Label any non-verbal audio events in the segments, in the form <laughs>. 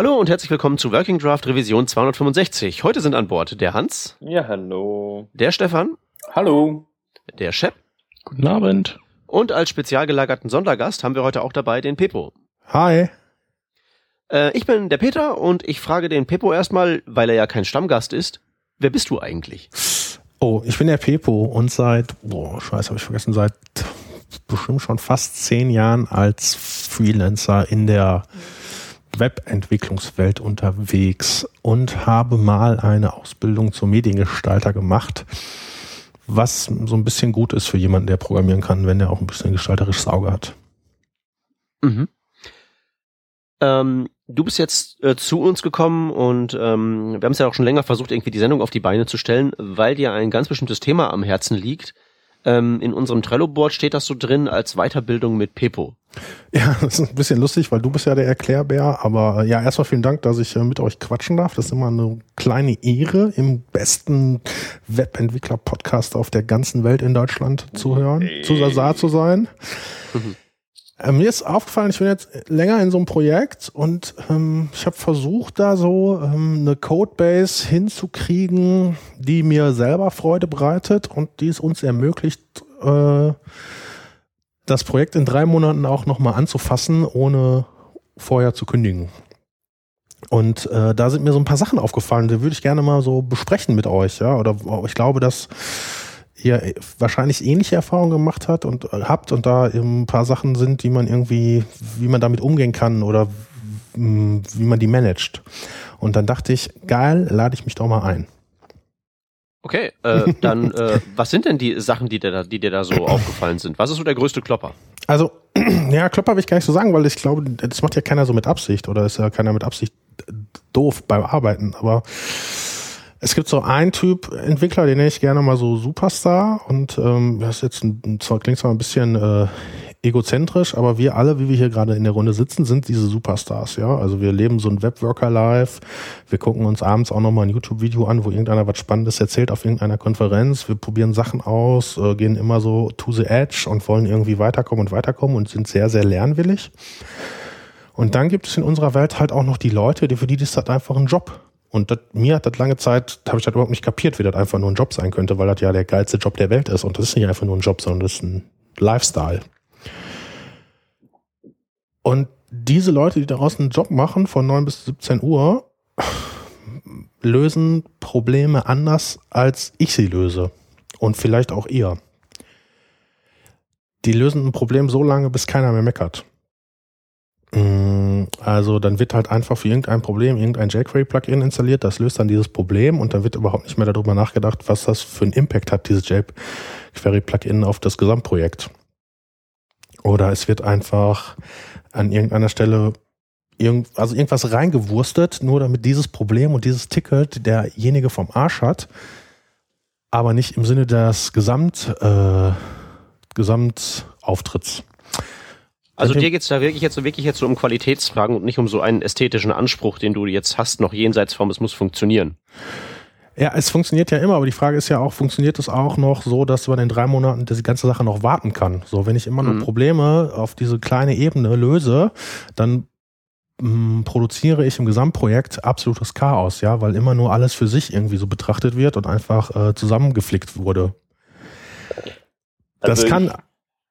Hallo und herzlich willkommen zu Working Draft Revision 265. Heute sind an Bord der Hans. Ja, hallo. Der Stefan. Hallo. Der Shep. Guten Abend. Und als spezial gelagerten Sondergast haben wir heute auch dabei den Pepo. Hi. Äh, ich bin der Peter und ich frage den Pepo erstmal, weil er ja kein Stammgast ist, wer bist du eigentlich? Oh, ich bin der Pepo und seit, boah, scheiße, habe ich vergessen, seit bestimmt schon fast zehn Jahren als Freelancer in der Webentwicklungswelt unterwegs und habe mal eine Ausbildung zum Mediengestalter gemacht, was so ein bisschen gut ist für jemanden, der programmieren kann, wenn der auch ein bisschen gestalterisches Auge hat. Mhm. Ähm, du bist jetzt äh, zu uns gekommen und ähm, wir haben es ja auch schon länger versucht, irgendwie die Sendung auf die Beine zu stellen, weil dir ein ganz bestimmtes Thema am Herzen liegt. Ähm, in unserem Trello-Board steht das so drin als Weiterbildung mit Pepo. Ja, <laughs> das ist ein bisschen lustig, weil du bist ja der Erklärbär. Aber äh, ja, erstmal vielen Dank, dass ich äh, mit euch quatschen darf. Das ist immer eine kleine Ehre, im besten Webentwickler-Podcast auf der ganzen Welt in Deutschland zu hören, zu Sasa zu sein. Mhm. <laughs> Äh, mir ist aufgefallen, ich bin jetzt länger in so einem Projekt und ähm, ich habe versucht, da so ähm, eine Codebase hinzukriegen, die mir selber Freude bereitet und die es uns ermöglicht, äh, das Projekt in drei Monaten auch nochmal anzufassen, ohne vorher zu kündigen. Und äh, da sind mir so ein paar Sachen aufgefallen, die würde ich gerne mal so besprechen mit euch, ja. Oder ich glaube, dass ihr wahrscheinlich ähnliche Erfahrungen gemacht hat und äh, habt und da ein paar Sachen sind, die man irgendwie, wie man damit umgehen kann oder wie man die managt. Und dann dachte ich, geil, lade ich mich doch mal ein. Okay, äh, <laughs> dann äh, was sind denn die Sachen, die dir, da, die dir da so aufgefallen sind? Was ist so der größte Klopper? Also, <clears throat> ja, Klopper will ich gar nicht so sagen, weil ich glaube, das macht ja keiner so mit Absicht oder ist ja keiner mit Absicht doof beim Arbeiten, aber es gibt so einen Typ Entwickler, den nenne ich gerne mal so Superstar und ähm, das ist jetzt ein, klingt zwar ein bisschen äh, egozentrisch, aber wir alle, wie wir hier gerade in der Runde sitzen, sind diese Superstars, ja. Also wir leben so ein Webworker-Life, wir gucken uns abends auch nochmal ein YouTube-Video an, wo irgendeiner was Spannendes erzählt auf irgendeiner Konferenz, wir probieren Sachen aus, äh, gehen immer so to the edge und wollen irgendwie weiterkommen und weiterkommen und sind sehr, sehr lernwillig. Und dann gibt es in unserer Welt halt auch noch die Leute, die für die das einfach ein Job. Und das, mir hat das lange Zeit, habe ich das überhaupt nicht kapiert, wie das einfach nur ein Job sein könnte, weil das ja der geilste Job der Welt ist. Und das ist nicht einfach nur ein Job, sondern das ist ein Lifestyle. Und diese Leute, die daraus einen Job machen von 9 bis 17 Uhr, lösen Probleme anders, als ich sie löse. Und vielleicht auch ihr. Die lösen ein Problem so lange, bis keiner mehr meckert. Mm, also dann wird halt einfach für irgendein Problem irgendein jQuery-Plugin installiert, das löst dann dieses Problem und dann wird überhaupt nicht mehr darüber nachgedacht, was das für einen Impact hat, dieses jQuery-Plugin auf das Gesamtprojekt. Oder es wird einfach an irgendeiner Stelle irgend, also irgendwas reingewurstet, nur damit dieses Problem und dieses Ticket derjenige vom Arsch hat, aber nicht im Sinne des Gesamt, äh, Gesamtauftritts. Also dir geht's da wirklich jetzt so wirklich jetzt so um Qualitätsfragen und nicht um so einen ästhetischen Anspruch, den du jetzt hast, noch jenseits vom, es muss funktionieren. Ja, es funktioniert ja immer, aber die Frage ist ja auch, funktioniert es auch noch so, dass man in drei Monaten diese ganze Sache noch warten kann? So, wenn ich immer nur mhm. Probleme auf diese kleine Ebene löse, dann mm, produziere ich im Gesamtprojekt absolutes Chaos, ja, weil immer nur alles für sich irgendwie so betrachtet wird und einfach äh, zusammengeflickt wurde. Also das kann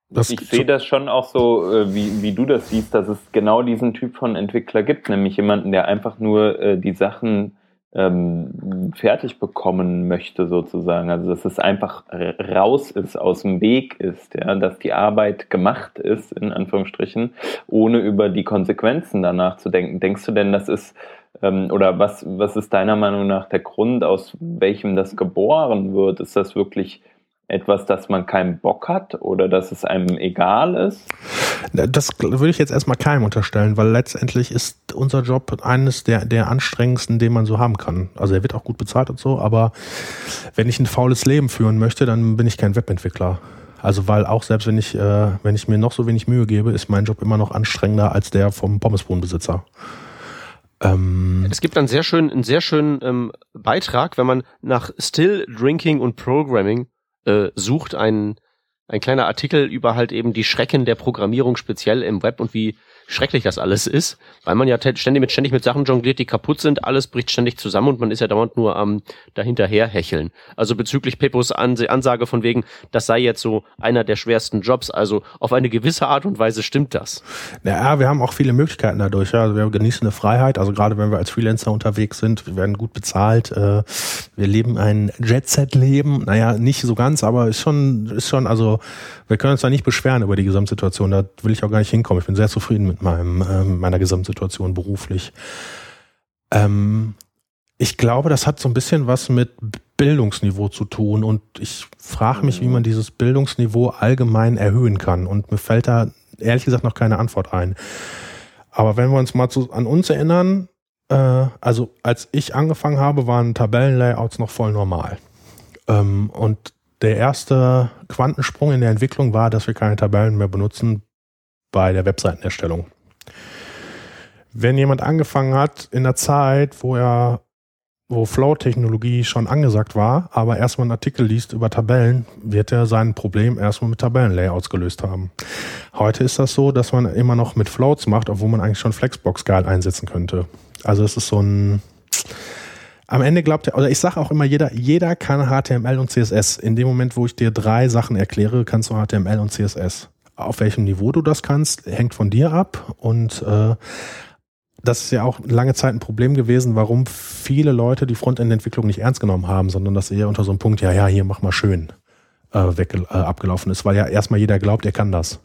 das ich sehe das schon auch so, äh, wie, wie du das siehst, dass es genau diesen Typ von Entwickler gibt, nämlich jemanden, der einfach nur äh, die Sachen ähm, fertig bekommen möchte, sozusagen. Also dass es einfach raus ist, aus dem Weg ist, ja, dass die Arbeit gemacht ist, in Anführungsstrichen, ohne über die Konsequenzen danach zu denken. Denkst du denn, das ist ähm, oder was, was ist deiner Meinung nach der Grund, aus welchem das geboren wird? Ist das wirklich etwas, dass man keinen Bock hat oder dass es einem egal ist? Das würde ich jetzt erstmal keinem unterstellen, weil letztendlich ist unser Job eines der, der anstrengendsten, den man so haben kann. Also er wird auch gut bezahlt und so, aber wenn ich ein faules Leben führen möchte, dann bin ich kein Webentwickler. Also weil auch selbst wenn ich, äh, wenn ich mir noch so wenig Mühe gebe, ist mein Job immer noch anstrengender als der vom Pommesbodenbesitzer. Ähm es gibt einen sehr schönen, einen sehr schönen ähm, Beitrag, wenn man nach Still Drinking und Programming äh, sucht ein, ein kleiner Artikel über halt eben die Schrecken der Programmierung speziell im Web und wie schrecklich das alles ist, weil man ja ständig mit, ständig mit Sachen jongliert, die kaputt sind, alles bricht ständig zusammen und man ist ja dauernd nur am ähm, dahinterher hecheln. Also bezüglich Peppos Ansage von wegen, das sei jetzt so einer der schwersten Jobs, also auf eine gewisse Art und Weise stimmt das. Ja, wir haben auch viele Möglichkeiten dadurch. Ja. Also wir genießen eine Freiheit, also gerade wenn wir als Freelancer unterwegs sind, wir werden gut bezahlt, äh, wir leben ein Jet-Set-Leben, naja, nicht so ganz, aber ist schon, ist schon, also wir können uns da nicht beschweren über die Gesamtsituation, da will ich auch gar nicht hinkommen. Ich bin sehr zufrieden mit meinem, äh, meiner Gesamtsituation beruflich. Ähm, ich glaube, das hat so ein bisschen was mit Bildungsniveau zu tun und ich frage mich, wie man dieses Bildungsniveau allgemein erhöhen kann und mir fällt da ehrlich gesagt noch keine Antwort ein. Aber wenn wir uns mal zu, an uns erinnern, äh, also als ich angefangen habe, waren Tabellenlayouts noch voll normal. Ähm, und der erste Quantensprung in der Entwicklung war, dass wir keine Tabellen mehr benutzen bei der Webseitenerstellung. Wenn jemand angefangen hat in der Zeit, wo er wo Flow-Technologie schon angesagt war, aber erstmal einen Artikel liest über Tabellen, wird er sein Problem erstmal mit Tabellenlayouts gelöst haben. Heute ist das so, dass man immer noch mit Floats macht, obwohl man eigentlich schon Flexbox geil einsetzen könnte. Also es ist so ein am Ende glaubt er, oder ich sage auch immer, jeder, jeder kann HTML und CSS. In dem Moment, wo ich dir drei Sachen erkläre, kannst du HTML und CSS. Auf welchem Niveau du das kannst, hängt von dir ab. Und äh, das ist ja auch lange Zeit ein Problem gewesen, warum viele Leute die Frontend-Entwicklung nicht ernst genommen haben, sondern dass eher unter so einem Punkt, ja, ja, hier mach mal schön, äh, weg, äh, abgelaufen ist, weil ja erstmal jeder glaubt, er kann das.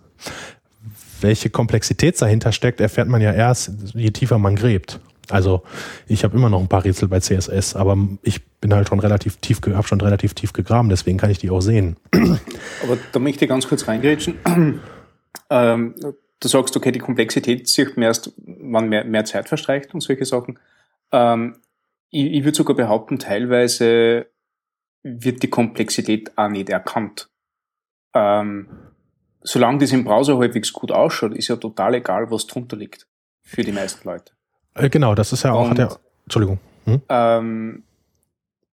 Welche Komplexität dahinter steckt, erfährt man ja erst, je tiefer man gräbt. Also ich habe immer noch ein paar Rätsel bei CSS, aber ich bin halt schon relativ tief, habe schon relativ tief gegraben, deswegen kann ich die auch sehen. Aber da möchte ich ganz kurz reingrätschen. <clears throat> ähm, du sagst, okay, die Komplexität sieht man erst, wann mehr, mehr Zeit verstreicht und solche Sachen. Ähm, ich, ich würde sogar behaupten, teilweise wird die Komplexität auch nicht erkannt. Ähm, solange das im Browser halbwegs gut ausschaut, ist ja total egal, was drunter liegt. Für die meisten Leute. Äh, genau, das ist ja auch, und, ja, Entschuldigung. Hm? Ähm,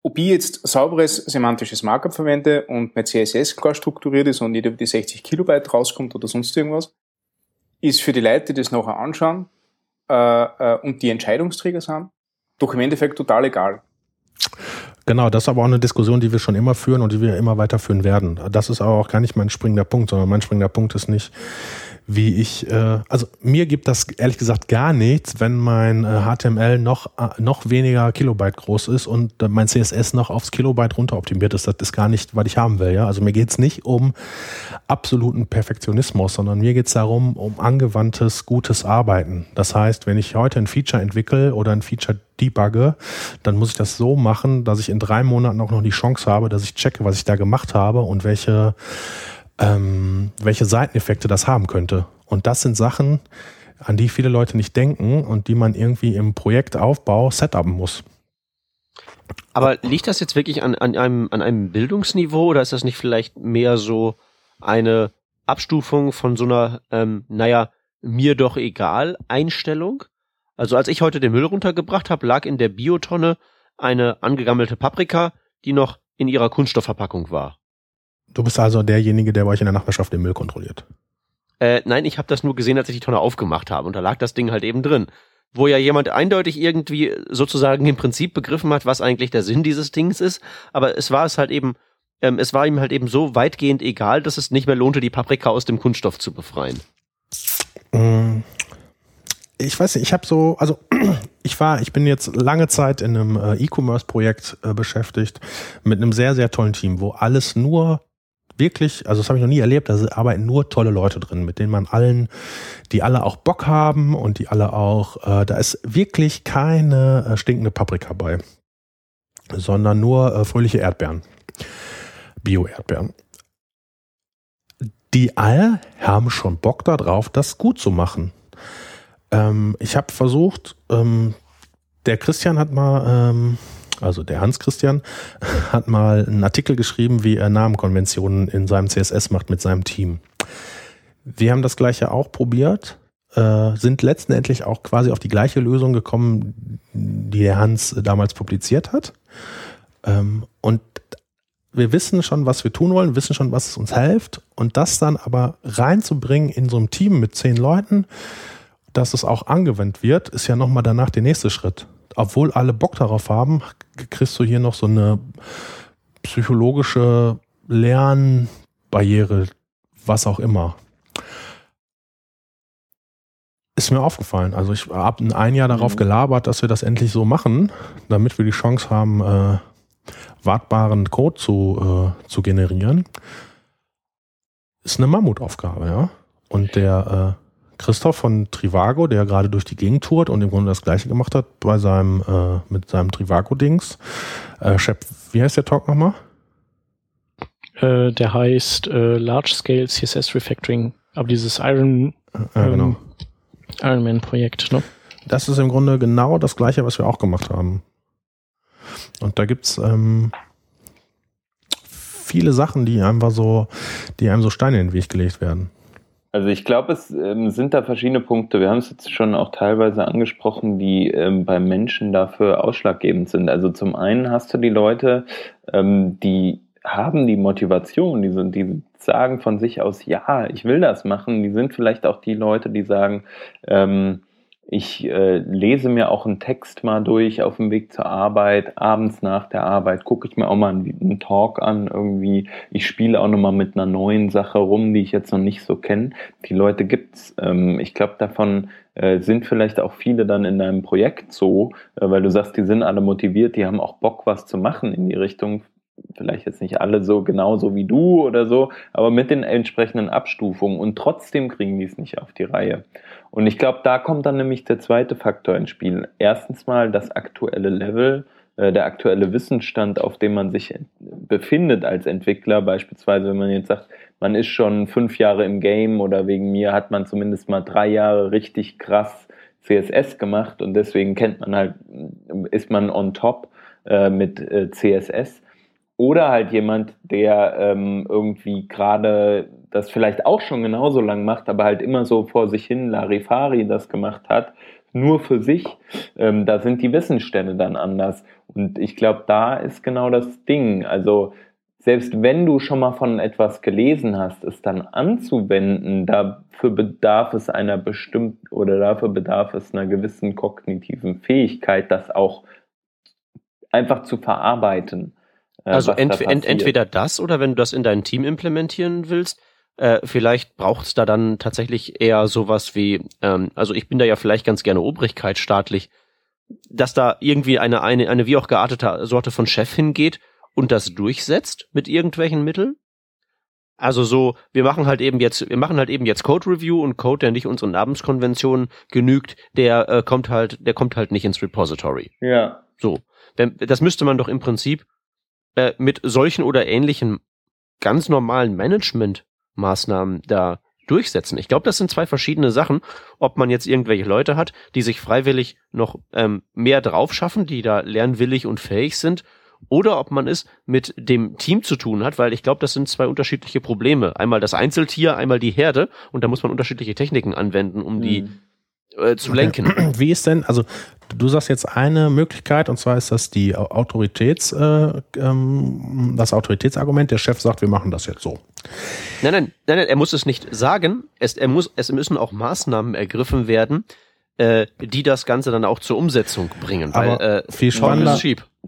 ob ich jetzt sauberes semantisches Markup verwende und mein CSS klar strukturiert ist und nicht über die 60 Kilobyte rauskommt oder sonst irgendwas, ist für die Leute, die das nachher anschauen äh, äh, und die Entscheidungsträger sind, doch im Endeffekt total egal. Genau, das ist aber auch eine Diskussion, die wir schon immer führen und die wir immer weiterführen werden. Das ist aber auch gar nicht mein springender Punkt, sondern mein springender Punkt ist nicht, wie ich, äh, also mir gibt das ehrlich gesagt gar nichts, wenn mein äh, HTML noch, äh, noch weniger Kilobyte groß ist und mein CSS noch aufs Kilobyte runter optimiert ist. Das ist gar nicht, was ich haben will. Ja? Also mir geht's nicht um absoluten Perfektionismus, sondern mir geht's darum, um angewandtes, gutes Arbeiten. Das heißt, wenn ich heute ein Feature entwickle oder ein Feature debugge, dann muss ich das so machen, dass ich in drei Monaten auch noch die Chance habe, dass ich checke, was ich da gemacht habe und welche ähm, welche Seiteneffekte das haben könnte. Und das sind Sachen, an die viele Leute nicht denken und die man irgendwie im Projektaufbau setupen muss. Aber liegt das jetzt wirklich an, an, einem, an einem Bildungsniveau oder ist das nicht vielleicht mehr so eine Abstufung von so einer, ähm, naja, mir doch egal Einstellung? Also als ich heute den Müll runtergebracht habe, lag in der Biotonne eine angegammelte Paprika, die noch in ihrer Kunststoffverpackung war. Du bist also derjenige, der bei euch in der Nachbarschaft den Müll kontrolliert. Äh, nein, ich habe das nur gesehen, als ich die Tonne aufgemacht habe und da lag das Ding halt eben drin. Wo ja jemand eindeutig irgendwie sozusagen im Prinzip begriffen hat, was eigentlich der Sinn dieses Dings ist, aber es war es halt eben, ähm, es war ihm halt eben so weitgehend egal, dass es nicht mehr lohnte, die Paprika aus dem Kunststoff zu befreien. Mm, ich weiß nicht, ich habe so, also <clears throat> ich war, ich bin jetzt lange Zeit in einem äh, E-Commerce-Projekt äh, beschäftigt mit einem sehr, sehr tollen Team, wo alles nur wirklich, also das habe ich noch nie erlebt, da arbeiten nur tolle Leute drin, mit denen man allen, die alle auch Bock haben und die alle auch, äh, da ist wirklich keine äh, stinkende Paprika bei, sondern nur äh, fröhliche Erdbeeren, Bio-Erdbeeren. Die alle haben schon Bock darauf, das gut zu machen. Ähm, ich habe versucht, ähm, der Christian hat mal ähm, also der Hans Christian, <laughs> hat mal einen Artikel geschrieben, wie er Namenkonventionen in seinem CSS macht mit seinem Team. Wir haben das gleiche auch probiert, äh, sind letztendlich auch quasi auf die gleiche Lösung gekommen, die der Hans damals publiziert hat. Ähm, und wir wissen schon, was wir tun wollen, wissen schon, was uns hilft. Und das dann aber reinzubringen in so ein Team mit zehn Leuten, dass es auch angewendet wird, ist ja nochmal danach der nächste Schritt. Obwohl alle Bock darauf haben, kriegst du hier noch so eine psychologische Lernbarriere, was auch immer. Ist mir aufgefallen. Also ich habe ein Jahr darauf mhm. gelabert, dass wir das endlich so machen, damit wir die Chance haben, äh, wartbaren Code zu, äh, zu generieren. Ist eine Mammutaufgabe, ja. Und der äh, Christoph von Trivago, der gerade durch die Gegend tourt und im Grunde das gleiche gemacht hat bei seinem, äh, mit seinem Trivago-Dings. Äh, wie heißt der Talk nochmal? Äh, der heißt äh, Large Scale CSS Refactoring, aber dieses Iron, ja, genau. ähm, Iron Man Projekt, ne? Das ist im Grunde genau das gleiche, was wir auch gemacht haben. Und da gibt's ähm, viele Sachen, die einfach so, die einem so Steine in den Weg gelegt werden. Also ich glaube, es ähm, sind da verschiedene Punkte. Wir haben es jetzt schon auch teilweise angesprochen, die ähm, beim Menschen dafür ausschlaggebend sind. Also zum einen hast du die Leute, ähm, die haben die Motivation, die, sind, die sagen von sich aus, ja, ich will das machen. Die sind vielleicht auch die Leute, die sagen, ähm, ich äh, lese mir auch einen Text mal durch auf dem Weg zur Arbeit, abends nach der Arbeit gucke ich mir auch mal einen, einen Talk an irgendwie. Ich spiele auch noch mal mit einer neuen Sache rum, die ich jetzt noch nicht so kenne. Die Leute gibt's. Ähm, ich glaube, davon äh, sind vielleicht auch viele dann in deinem Projekt so, äh, weil du sagst, die sind alle motiviert, die haben auch Bock, was zu machen in die Richtung vielleicht jetzt nicht alle so genauso wie du oder so, aber mit den entsprechenden Abstufungen und trotzdem kriegen die es nicht auf die Reihe. Und ich glaube, da kommt dann nämlich der zweite Faktor ins Spiel. Erstens mal das aktuelle Level, äh, der aktuelle Wissensstand, auf dem man sich befindet als Entwickler. Beispielsweise, wenn man jetzt sagt, man ist schon fünf Jahre im Game oder wegen mir hat man zumindest mal drei Jahre richtig krass CSS gemacht und deswegen kennt man halt, ist man on top äh, mit äh, CSS oder halt jemand, der ähm, irgendwie gerade das vielleicht auch schon genauso lang macht, aber halt immer so vor sich hin Larifari das gemacht hat, nur für sich. Ähm, da sind die Wissensstände dann anders. Und ich glaube, da ist genau das Ding. Also selbst wenn du schon mal von etwas gelesen hast, es dann anzuwenden, dafür bedarf es einer bestimmten oder dafür bedarf es einer gewissen kognitiven Fähigkeit, das auch einfach zu verarbeiten. Äh, also ent da ent entweder das oder wenn du das in dein Team implementieren willst, äh, vielleicht braucht es da dann tatsächlich eher sowas wie, ähm, also ich bin da ja vielleicht ganz gerne Obrigkeit staatlich, dass da irgendwie eine, eine, eine wie auch geartete Sorte von Chef hingeht und das durchsetzt mit irgendwelchen Mitteln. Also so, wir machen halt eben jetzt, wir machen halt eben jetzt Code Review und Code, der nicht unseren Namenskonventionen genügt, der äh, kommt halt, der kommt halt nicht ins Repository. Ja. So, das müsste man doch im Prinzip äh, mit solchen oder ähnlichen ganz normalen Management-Maßnahmen da durchsetzen. Ich glaube, das sind zwei verschiedene Sachen, ob man jetzt irgendwelche Leute hat, die sich freiwillig noch ähm, mehr drauf schaffen, die da lernwillig und fähig sind, oder ob man es mit dem Team zu tun hat, weil ich glaube, das sind zwei unterschiedliche Probleme. Einmal das Einzeltier, einmal die Herde und da muss man unterschiedliche Techniken anwenden, um die mhm äh, zu lenken. <clears throat> Wie ist denn, also du sagst jetzt eine Möglichkeit, und zwar ist das die Autoritäts, äh, ähm, das Autoritätsargument, der Chef sagt, wir machen das jetzt so. Nein, nein, nein, nein er muss es nicht sagen. Es, er muss, es müssen auch Maßnahmen ergriffen werden, äh, die das Ganze dann auch zur Umsetzung bringen. Aber weil, äh, viel spannender,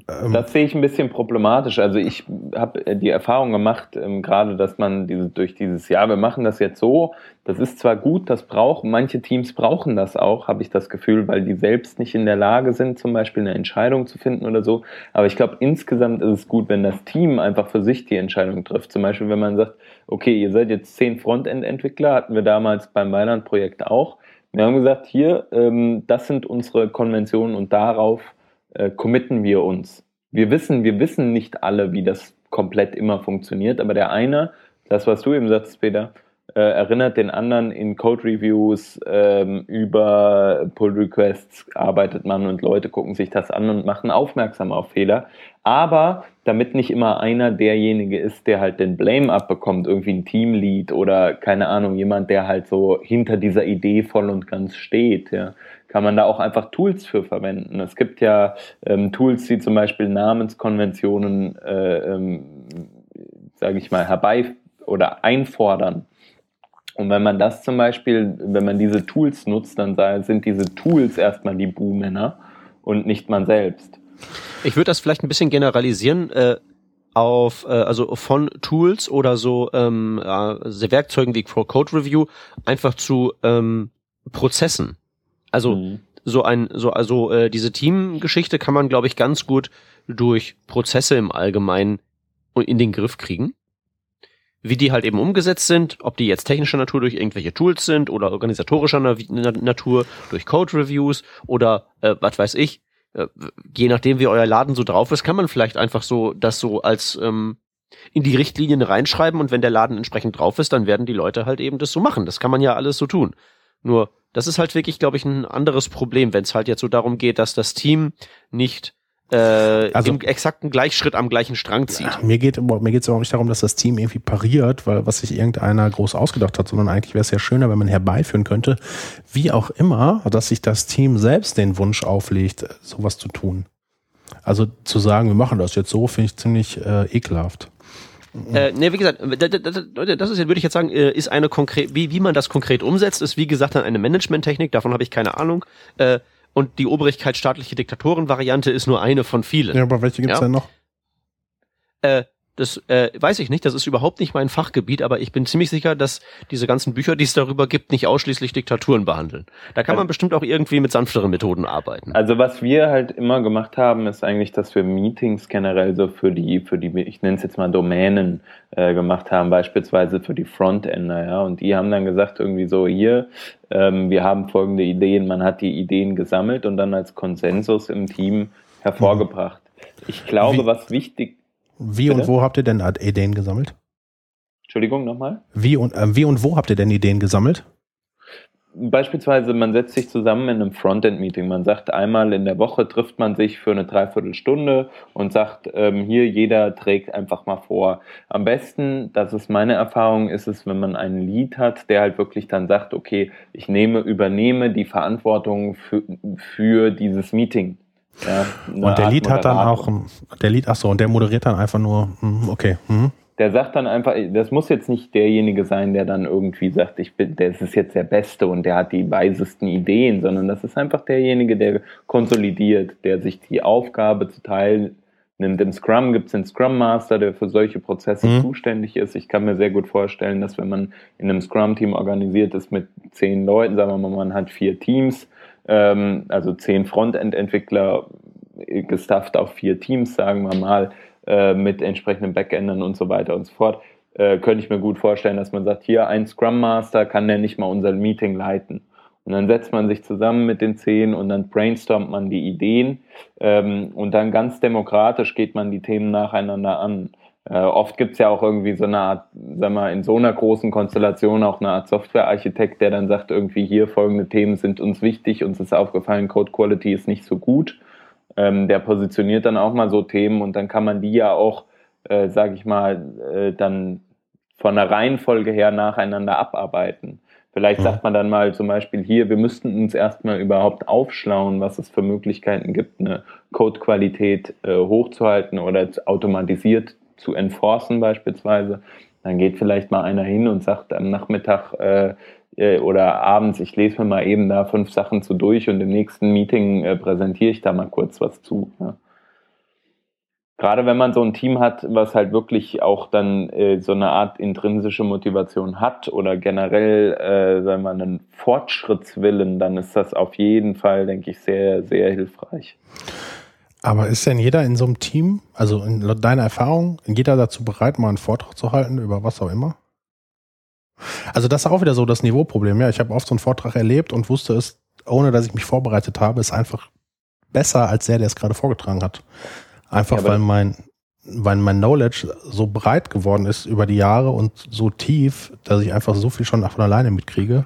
ähm, das sehe ich ein bisschen problematisch. Also ich habe äh, die Erfahrung gemacht, ähm, gerade, dass man diese, durch dieses Jahr, wir machen das jetzt so, das ist zwar gut, das brauchen, manche Teams brauchen das auch, habe ich das Gefühl, weil die selbst nicht in der Lage sind, zum Beispiel eine Entscheidung zu finden oder so. Aber ich glaube, insgesamt ist es gut, wenn das Team einfach für sich die Entscheidung trifft. Zum Beispiel, wenn man sagt, okay, ihr seid jetzt zehn Frontend-Entwickler, hatten wir damals beim Mailand-Projekt auch. Wir haben gesagt, hier, ähm, das sind unsere Konventionen und darauf äh, committen wir uns. Wir wissen, wir wissen nicht alle, wie das komplett immer funktioniert, aber der eine, das was du eben sagst, Peter, äh, erinnert den anderen in Code Reviews ähm, über Pull Requests arbeitet man und Leute gucken sich das an und machen aufmerksam auf Fehler. Aber damit nicht immer einer derjenige ist, der halt den Blame abbekommt, irgendwie ein Teamlead oder keine Ahnung, jemand, der halt so hinter dieser Idee voll und ganz steht, ja, kann man da auch einfach Tools für verwenden. Es gibt ja ähm, Tools, die zum Beispiel Namenskonventionen, äh, ähm, sage ich mal, herbei oder einfordern Und wenn man das zum Beispiel, wenn man diese Tools nutzt, dann sind diese Tools erstmal die Buhmänner und nicht man selbst. Ich würde das vielleicht ein bisschen generalisieren. Äh auf äh, also von Tools oder so ähm, äh, Werkzeugen wie Code Review einfach zu ähm, Prozessen. Also mhm. so ein so also äh, diese Teamgeschichte kann man glaube ich ganz gut durch Prozesse im Allgemeinen in den Griff kriegen. Wie die halt eben umgesetzt sind, ob die jetzt technischer Natur durch irgendwelche Tools sind oder organisatorischer Natur durch Code Reviews oder äh, was weiß ich, äh, je nachdem wie euer Laden so drauf ist, kann man vielleicht einfach so das so als ähm, in die Richtlinien reinschreiben und wenn der Laden entsprechend drauf ist, dann werden die Leute halt eben das so machen. Das kann man ja alles so tun. Nur, das ist halt wirklich, glaube ich, ein anderes Problem, wenn es halt jetzt so darum geht, dass das Team nicht äh, also, im exakten Gleichschritt am gleichen Strang zieht. Ja, mir geht mir geht's überhaupt nicht darum, dass das Team irgendwie pariert, weil was sich irgendeiner groß ausgedacht hat, sondern eigentlich wäre es ja schöner, wenn man herbeiführen könnte, wie auch immer, dass sich das Team selbst den Wunsch auflegt, sowas zu tun. Also zu sagen, wir machen das jetzt so, finde ich ziemlich äh, ekelhaft. Äh, ne, wie gesagt, das ist, würde ich jetzt sagen, äh, ist eine konkret, wie, wie man das konkret umsetzt, ist wie gesagt dann eine Management-Technik, davon habe ich keine Ahnung. Äh, und die Obrigkeit staatliche Diktatoren-Variante ist nur eine von vielen. Ja, aber welche gibt's ja? denn noch? Äh, das äh, weiß ich nicht, das ist überhaupt nicht mein Fachgebiet, aber ich bin ziemlich sicher, dass diese ganzen Bücher, die es darüber gibt, nicht ausschließlich Diktaturen behandeln. Da kann man bestimmt auch irgendwie mit sanfteren Methoden arbeiten. Also was wir halt immer gemacht haben, ist eigentlich, dass wir Meetings generell so für die, für die, ich nenne es jetzt mal Domänen äh, gemacht haben, beispielsweise für die Frontender, ja. Und die haben dann gesagt, irgendwie so, hier, ähm, wir haben folgende Ideen, man hat die Ideen gesammelt und dann als Konsensus im Team hervorgebracht. Ich glaube, Wie? was wichtig wie Bitte? und wo habt ihr denn Ideen gesammelt? Entschuldigung, nochmal? Wie und, äh, wie und wo habt ihr denn Ideen gesammelt? Beispielsweise, man setzt sich zusammen in einem Frontend-Meeting. Man sagt, einmal in der Woche trifft man sich für eine Dreiviertelstunde und sagt, ähm, hier jeder trägt einfach mal vor. Am besten, das ist meine Erfahrung, ist es, wenn man einen Lead hat, der halt wirklich dann sagt, okay, ich nehme, übernehme die Verantwortung für, für dieses Meeting. Ja, und der Lied hat dann auch, der Lied, ach so, und der moderiert dann einfach nur, hm, okay. Mhm. Der sagt dann einfach, das muss jetzt nicht derjenige sein, der dann irgendwie sagt, ich bin, das ist jetzt der Beste und der hat die weisesten Ideen, sondern das ist einfach derjenige, der konsolidiert, der sich die Aufgabe zuteil nimmt. Im Scrum gibt es den Scrum Master, der für solche Prozesse mhm. zuständig ist. Ich kann mir sehr gut vorstellen, dass wenn man in einem Scrum-Team organisiert ist mit zehn Leuten, sagen wir mal, man hat vier Teams, ähm, also zehn Frontend-Entwickler gestafft auf vier Teams, sagen wir mal, äh, mit entsprechenden Backendern und so weiter und so fort, äh, könnte ich mir gut vorstellen, dass man sagt, hier ein Scrum Master kann der nicht mal unser Meeting leiten. Und dann setzt man sich zusammen mit den zehn und dann brainstormt man die Ideen ähm, und dann ganz demokratisch geht man die Themen nacheinander an. Äh, oft gibt es ja auch irgendwie so eine Art, sag mal, in so einer großen Konstellation auch eine Art Softwarearchitekt, der dann sagt, irgendwie hier folgende Themen sind uns wichtig, uns ist aufgefallen, Code Quality ist nicht so gut. Ähm, der positioniert dann auch mal so Themen und dann kann man die ja auch, äh, sage ich mal, äh, dann von der Reihenfolge her nacheinander abarbeiten. Vielleicht sagt man dann mal zum Beispiel hier, wir müssten uns erstmal überhaupt aufschlauen, was es für Möglichkeiten gibt, eine Codequalität äh, hochzuhalten oder automatisiert zu enforcen beispielsweise, dann geht vielleicht mal einer hin und sagt am Nachmittag äh, äh, oder abends, ich lese mir mal eben da fünf Sachen zu durch und im nächsten Meeting äh, präsentiere ich da mal kurz was zu. Ja. Gerade wenn man so ein Team hat, was halt wirklich auch dann äh, so eine Art intrinsische Motivation hat oder generell, äh, wenn man einen Fortschrittswillen, dann ist das auf jeden Fall, denke ich, sehr, sehr hilfreich. Aber ist denn jeder in so einem Team, also in deiner Erfahrung, jeder dazu bereit, mal einen Vortrag zu halten über was auch immer? Also das ist auch wieder so das Niveauproblem. Ja, ich habe oft so einen Vortrag erlebt und wusste es, ohne dass ich mich vorbereitet habe, ist einfach besser als der, der es gerade vorgetragen hat. Einfach ja, weil mein, weil mein Knowledge so breit geworden ist über die Jahre und so tief, dass ich einfach so viel schon von alleine mitkriege.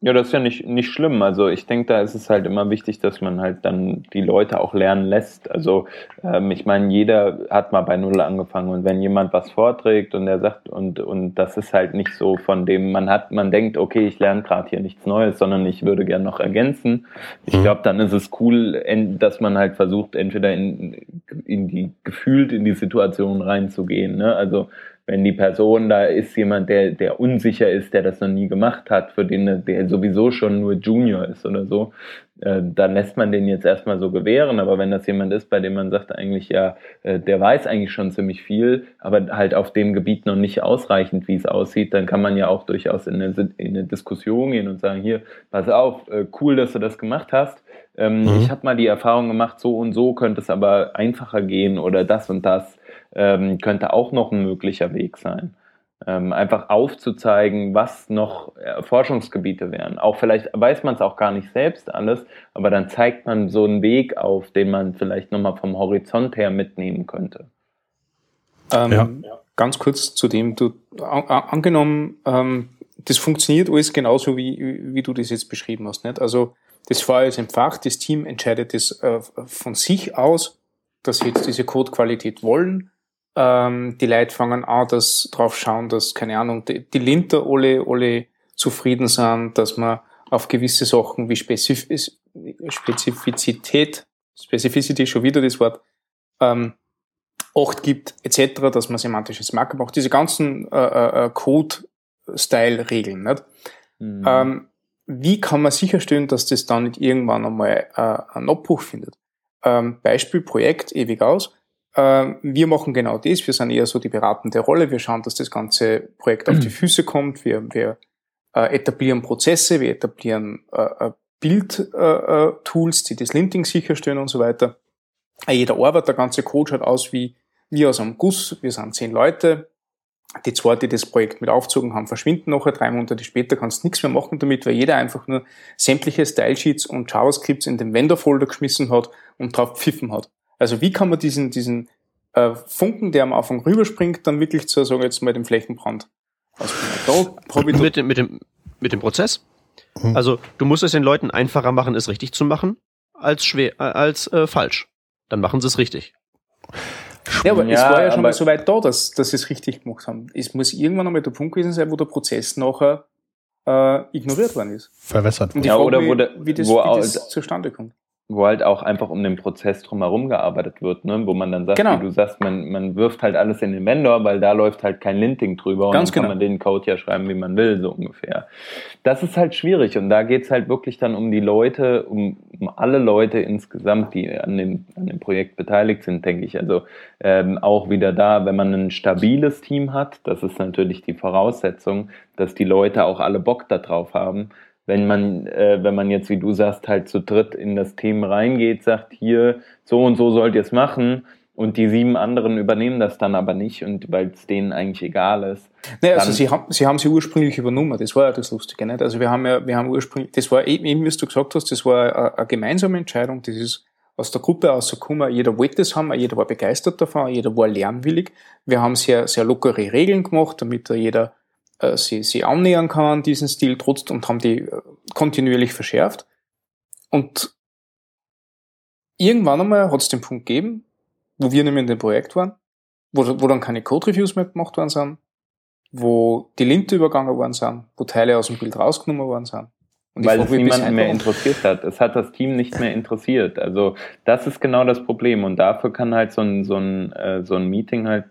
Ja, das ist ja nicht, nicht schlimm. Also ich denke, da ist es halt immer wichtig, dass man halt dann die Leute auch lernen lässt. Also ähm, ich meine, jeder hat mal bei Null angefangen und wenn jemand was vorträgt und er sagt, und, und das ist halt nicht so von dem, man hat, man denkt, okay, ich lerne gerade hier nichts Neues, sondern ich würde gern noch ergänzen. Ich mhm. glaube, dann ist es cool, dass man halt versucht, entweder in, in die gefühlt in die Situation reinzugehen. Ne? Also wenn die Person da ist, jemand, der, der unsicher ist, der das noch nie gemacht hat, für den der sowieso schon nur Junior ist oder so, äh, dann lässt man den jetzt erstmal so gewähren. Aber wenn das jemand ist, bei dem man sagt eigentlich, ja, äh, der weiß eigentlich schon ziemlich viel, aber halt auf dem Gebiet noch nicht ausreichend, wie es aussieht, dann kann man ja auch durchaus in eine, in eine Diskussion gehen und sagen, hier, pass auf, äh, cool, dass du das gemacht hast. Ähm, mhm. Ich habe mal die Erfahrung gemacht, so und so könnte es aber einfacher gehen oder das und das ähm, könnte auch noch ein möglicher Weg sein ähm, einfach aufzuzeigen, was noch äh, Forschungsgebiete wären. Auch vielleicht weiß man es auch gar nicht selbst alles, aber dann zeigt man so einen Weg auf, den man vielleicht nochmal vom Horizont her mitnehmen könnte. Ähm, ja. Ganz kurz zu dem, du an, angenommen, ähm, das funktioniert alles genauso, wie, wie du das jetzt beschrieben hast. Nicht? Also das Feuer ist entfacht, das Team entscheidet es äh, von sich aus, dass sie jetzt diese Codequalität wollen ähm, die Leute fangen an, dass drauf schauen, dass, keine Ahnung, die, die Linter alle, alle zufrieden sind, dass man auf gewisse Sachen wie Spezif Spezifizität, Specificity schon wieder das Wort, ähm, Acht gibt, etc., dass man semantisches Markup macht. Diese ganzen äh, äh, äh, Code-Style-Regeln. Nicht? Mhm. Ähm, wie kann man sicherstellen, dass das dann nicht irgendwann einmal äh, einen Abbruch findet? Ähm, Beispiel Projekt ewig aus. Ähm, wir machen genau das. Wir sind eher so die beratende Rolle. Wir schauen, dass das ganze Projekt auf die mhm. Füße kommt. Wir, wir äh, etablieren Prozesse, wir etablieren äh, äh Bildtools, die das Linting sicherstellen und so weiter. Jeder Arbeit, der ganze Code schaut aus wie, wie aus einem Guss. Wir sind zehn Leute. Die zwei, die das Projekt mit aufzogen haben, verschwinden nachher. Drei Monate später kannst du nichts mehr machen damit, weil jeder einfach nur sämtliche Stylesheets und JavaScripts in den Vendor-Folder geschmissen hat und drauf pfiffen hat. Also wie kann man diesen, diesen äh, Funken, der am Anfang rüberspringt, dann wirklich zu sagen, jetzt mal den Flächenbrand ausbringen? mit, dem, mit, dem, mit dem Prozess? Hm. Also du musst es den Leuten einfacher machen, es richtig zu machen, als schwer, äh, als äh, falsch. Dann machen sie es richtig. Ja, aber ja, es war ja schon mal so weit da, dass, dass sie es richtig gemacht haben. Es muss irgendwann einmal der Punkt gewesen sein, wo der Prozess nachher äh, ignoriert worden ist. Verwässert worden. Ja, oder wo, der, wie das, wo wie das zustande kommt wo halt auch einfach um den Prozess drumherum gearbeitet wird, ne? wo man dann sagt, genau. wie du sagst, man, man wirft halt alles in den Vendor, weil da läuft halt kein Linting drüber Ganz und dann genau. kann man den Code ja schreiben, wie man will, so ungefähr. Das ist halt schwierig und da geht's halt wirklich dann um die Leute, um, um alle Leute insgesamt, die an dem, an dem Projekt beteiligt sind, denke ich. Also ähm, auch wieder da, wenn man ein stabiles Team hat, das ist natürlich die Voraussetzung, dass die Leute auch alle Bock darauf haben, wenn man, äh, wenn man jetzt, wie du sagst, halt zu dritt in das Team reingeht, sagt, hier, so und so sollt ihr es machen, und die sieben anderen übernehmen das dann aber nicht und weil es denen eigentlich egal ist. Naja, also sie haben, sie haben sie ursprünglich übernommen, das war ja das Lustige, nicht? Also wir haben ja, wir haben ursprünglich, das war eben, wie du gesagt hast, das war eine, eine gemeinsame Entscheidung, das ist aus der Gruppe rausgekommen, jeder wollte das haben, jeder war begeistert davon, jeder war lernwillig. Wir haben sehr, sehr lockere Regeln gemacht, damit da jeder äh, sie, sie annähern kann an diesen Stil trotzdem und haben die äh, kontinuierlich verschärft. Und irgendwann einmal hat es den Punkt gegeben, wo wir nämlich in dem Projekt waren, wo, wo dann keine Code-Reviews mehr gemacht worden sind, wo die Linte übergangen worden sind, wo Teile aus dem Bild rausgenommen worden sind. Und Weil es niemanden mehr interessiert hat. Es hat das Team nicht mehr interessiert. Also das ist genau das Problem. Und dafür kann halt so ein, so ein, äh, so ein Meeting halt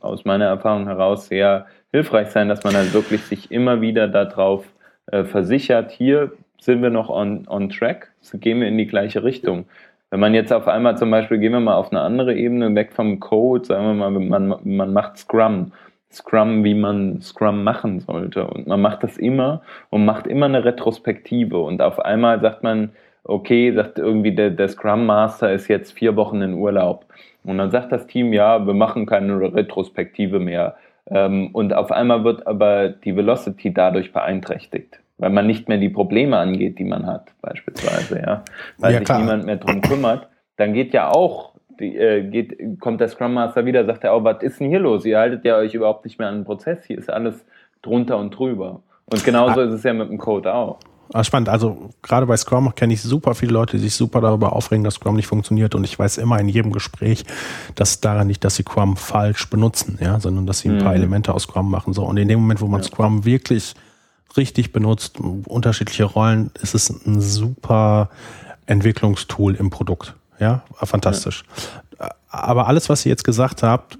aus meiner Erfahrung heraus sehr hilfreich sein, dass man halt wirklich sich immer wieder darauf äh, versichert, hier sind wir noch on, on track, so gehen wir in die gleiche Richtung. Wenn man jetzt auf einmal zum Beispiel, gehen wir mal auf eine andere Ebene, weg vom Code, sagen wir mal, man, man macht Scrum. Scrum, wie man Scrum machen sollte. Und man macht das immer und macht immer eine Retrospektive. Und auf einmal sagt man, okay, sagt irgendwie der, der Scrum Master ist jetzt vier Wochen in Urlaub. Und dann sagt das Team, ja, wir machen keine Retrospektive mehr. Ähm, und auf einmal wird aber die Velocity dadurch beeinträchtigt, weil man nicht mehr die Probleme angeht, die man hat, beispielsweise, ja. Weil ja, sich niemand mehr drum kümmert. Dann geht ja auch, die, äh, geht, kommt der Scrum Master wieder, sagt er, oh, was ist denn hier los? Ihr haltet ja euch überhaupt nicht mehr an den Prozess, hier ist alles drunter und drüber. Und genauso ah. ist es ja mit dem Code auch. Ah, spannend. Also gerade bei Scrum kenne ich super viele Leute, die sich super darüber aufregen, dass Scrum nicht funktioniert. Und ich weiß immer in jedem Gespräch, dass daran nicht, dass sie Scrum falsch benutzen, ja, sondern dass sie ein mhm. paar Elemente aus Scrum machen. So. Und in dem Moment, wo man ja. Scrum wirklich richtig benutzt, unterschiedliche Rollen, ist es ein super Entwicklungstool im Produkt. Ja, fantastisch. Ja. Aber alles, was ihr jetzt gesagt habt,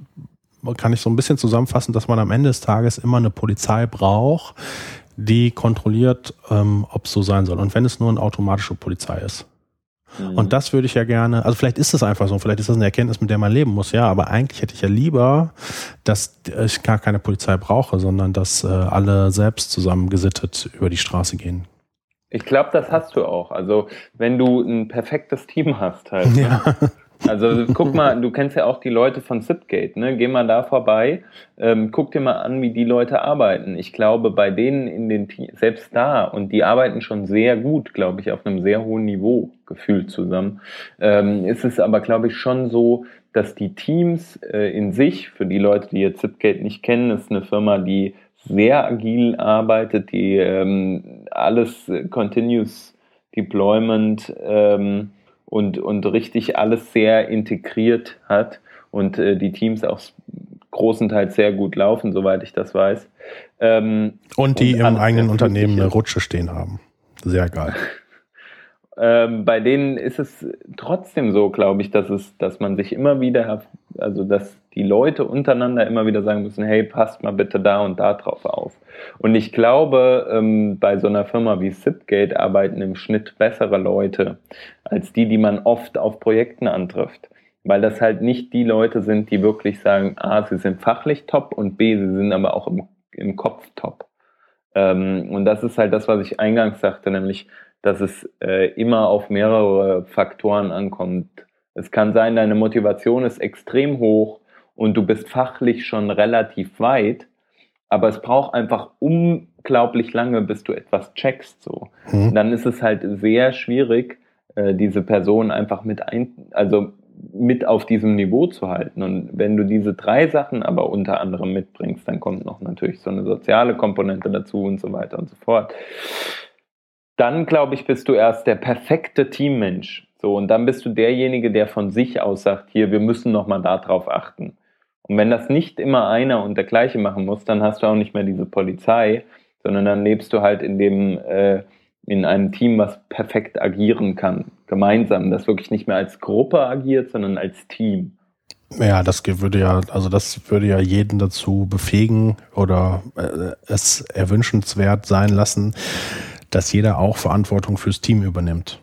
kann ich so ein bisschen zusammenfassen, dass man am Ende des Tages immer eine Polizei braucht, die kontrolliert, ähm, ob es so sein soll. Und wenn es nur eine automatische Polizei ist. Mhm. Und das würde ich ja gerne, also vielleicht ist es einfach so, vielleicht ist das eine Erkenntnis, mit der man leben muss, ja, aber eigentlich hätte ich ja lieber, dass ich gar keine Polizei brauche, sondern dass äh, alle selbst zusammen gesittet über die Straße gehen. Ich glaube, das hast du auch. Also wenn du ein perfektes Team hast halt. <laughs> Ne? Ja. Also guck mal, du kennst ja auch die Leute von Zipgate, ne? Geh mal da vorbei, ähm, guck dir mal an, wie die Leute arbeiten. Ich glaube, bei denen in den Teams, selbst da, und die arbeiten schon sehr gut, glaube ich, auf einem sehr hohen Niveau gefühlt zusammen, ähm, ist es aber, glaube ich, schon so, dass die Teams äh, in sich, für die Leute, die jetzt Zipgate nicht kennen, ist eine Firma, die sehr agil arbeitet, die ähm, alles äh, Continuous Deployment ähm, und, und richtig alles sehr integriert hat und äh, die Teams auch großenteils sehr gut laufen, soweit ich das weiß. Ähm, und die und im eigenen Unternehmen eine Rutsche stehen haben. Sehr geil. <laughs> Ähm, bei denen ist es trotzdem so, glaube ich, dass es, dass man sich immer wieder, also dass die Leute untereinander immer wieder sagen müssen, hey, passt mal bitte da und da drauf auf. Und ich glaube, ähm, bei so einer Firma wie Zipgate arbeiten im Schnitt bessere Leute als die, die man oft auf Projekten antrifft. Weil das halt nicht die Leute sind, die wirklich sagen, A, sie sind fachlich top und B, sie sind aber auch im, im Kopf top. Ähm, und das ist halt das, was ich eingangs sagte, nämlich dass es äh, immer auf mehrere Faktoren ankommt. Es kann sein, deine Motivation ist extrem hoch und du bist fachlich schon relativ weit, aber es braucht einfach unglaublich lange, bis du etwas checkst. So. Mhm. Dann ist es halt sehr schwierig, äh, diese Person einfach mit ein, also mit auf diesem Niveau zu halten. Und wenn du diese drei Sachen aber unter anderem mitbringst, dann kommt noch natürlich so eine soziale Komponente dazu und so weiter und so fort dann glaube ich, bist du erst der perfekte Teammensch. So, und dann bist du derjenige, der von sich aus sagt, hier, wir müssen nochmal darauf achten. Und wenn das nicht immer einer und der gleiche machen muss, dann hast du auch nicht mehr diese Polizei, sondern dann lebst du halt in dem, äh, in einem Team, was perfekt agieren kann, gemeinsam, das wirklich nicht mehr als Gruppe agiert, sondern als Team. Ja, das würde ja, also das würde ja jeden dazu befähigen oder äh, es erwünschenswert sein lassen, dass jeder auch Verantwortung fürs Team übernimmt.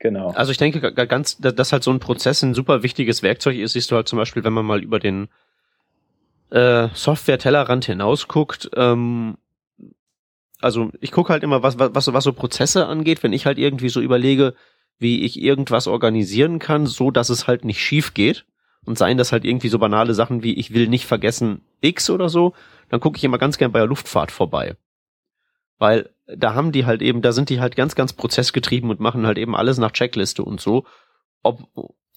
Genau. Also ich denke ganz, dass halt so ein Prozess ein super wichtiges Werkzeug ist, siehst du halt zum Beispiel, wenn man mal über den äh, Software-Tellerrand hinausguckt, ähm, also ich gucke halt immer, was, was, was so Prozesse angeht, wenn ich halt irgendwie so überlege, wie ich irgendwas organisieren kann, so dass es halt nicht schief geht. Und seien das halt irgendwie so banale Sachen wie ich will nicht vergessen X oder so, dann gucke ich immer ganz gern bei der Luftfahrt vorbei. Weil da haben die halt eben, da sind die halt ganz, ganz prozessgetrieben und machen halt eben alles nach Checkliste und so. Ob,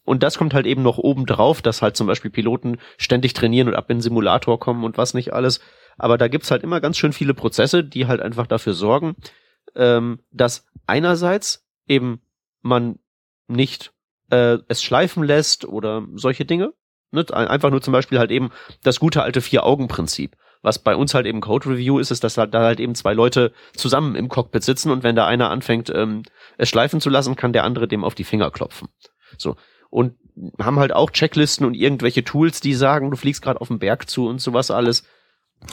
und das kommt halt eben noch oben drauf, dass halt zum Beispiel Piloten ständig trainieren und ab in den Simulator kommen und was nicht alles. Aber da gibt's halt immer ganz schön viele Prozesse, die halt einfach dafür sorgen, ähm, dass einerseits eben man nicht äh, es schleifen lässt oder solche Dinge. Ne? Einfach nur zum Beispiel halt eben das gute alte Vier-Augen-Prinzip. Was bei uns halt eben Code Review ist, ist, dass da halt eben zwei Leute zusammen im Cockpit sitzen und wenn da einer anfängt, ähm, es schleifen zu lassen, kann der andere dem auf die Finger klopfen. So. Und haben halt auch Checklisten und irgendwelche Tools, die sagen, du fliegst gerade auf den Berg zu und sowas alles.